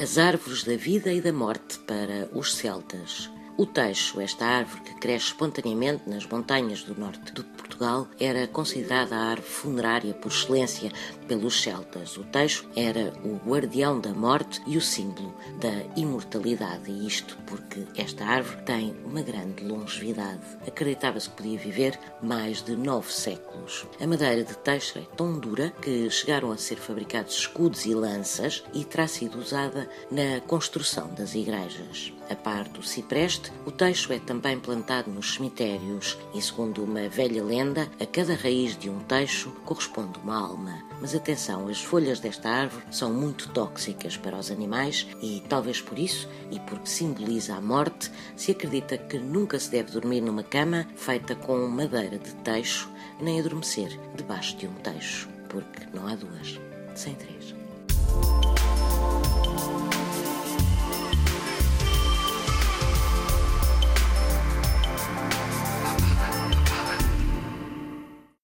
As árvores da vida e da morte para os celtas. O teixo, esta árvore que cresce espontaneamente nas montanhas do norte de Portugal, era considerada a árvore funerária por excelência pelos celtas. O teixo era o guardião da morte e o símbolo da imortalidade, e isto porque esta árvore tem uma grande longevidade. Acreditava-se que podia viver mais de nove séculos. A madeira de teixo é tão dura que chegaram a ser fabricados escudos e lanças e terá sido usada na construção das igrejas. A par do cipreste, o teixo é também plantado nos cemitérios e, segundo uma velha lenda, a cada raiz de um teixo corresponde uma alma. Mas atenção, as folhas desta árvore são muito tóxicas para os animais e, talvez por isso, e porque simboliza a morte, se acredita que nunca se deve dormir numa cama feita com madeira de teixo, nem adormecer debaixo de um teixo, porque não há duas, sem três.